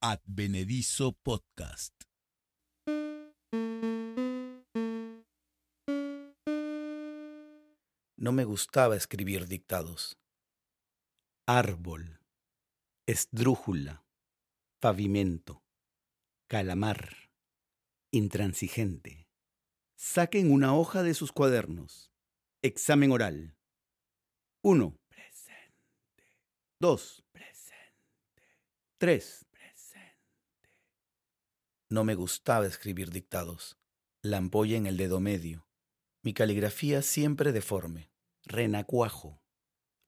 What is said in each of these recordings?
Advenedizo Podcast. No me gustaba escribir dictados. Árbol, esdrújula, pavimento, calamar, intransigente. Saquen una hoja de sus cuadernos. Examen oral. 1. Presente. 2. Presente. 3. No me gustaba escribir dictados. La ampolla en el dedo medio. Mi caligrafía siempre deforme. Renacuajo.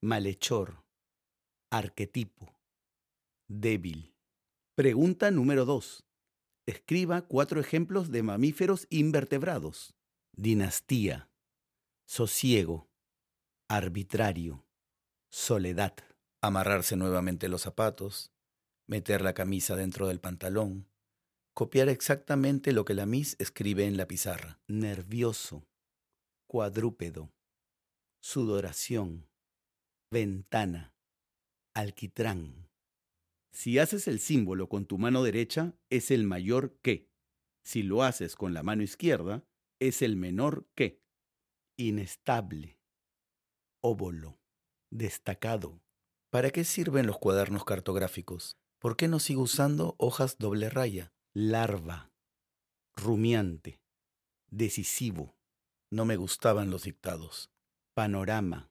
Malhechor. Arquetipo. Débil. Pregunta número 2. Escriba cuatro ejemplos de mamíferos invertebrados. Dinastía. Sosiego. Arbitrario. Soledad. Amarrarse nuevamente los zapatos. Meter la camisa dentro del pantalón. Copiar exactamente lo que la Miss escribe en la pizarra. Nervioso. Cuadrúpedo. Sudoración. Ventana. Alquitrán. Si haces el símbolo con tu mano derecha, es el mayor que. Si lo haces con la mano izquierda, es el menor que. Inestable. Óvolo. Destacado. ¿Para qué sirven los cuadernos cartográficos? ¿Por qué no sigo usando hojas doble raya? Larva. Rumiante. Decisivo. No me gustaban los dictados. Panorama.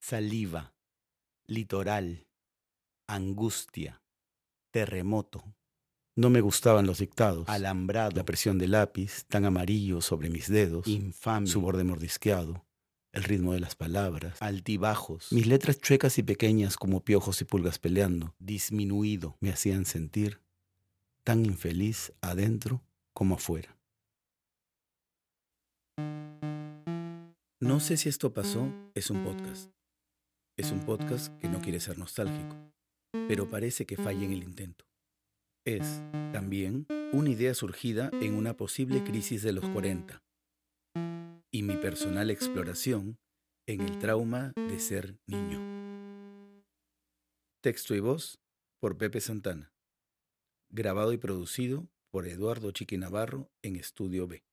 Saliva. Litoral angustia, terremoto. No me gustaban los dictados. Alambrado. La presión del lápiz, tan amarillo sobre mis dedos. Infame. Su borde mordisqueado. El ritmo de las palabras. Altibajos. Mis letras chuecas y pequeñas como piojos y pulgas peleando. Disminuido. Me hacían sentir tan infeliz adentro como afuera. No sé si esto pasó, es un podcast. Es un podcast que no quiere ser nostálgico pero parece que falla en el intento. Es, también, una idea surgida en una posible crisis de los 40 y mi personal exploración en el trauma de ser niño. Texto y voz por Pepe Santana. Grabado y producido por Eduardo Chiqui Navarro en Estudio B.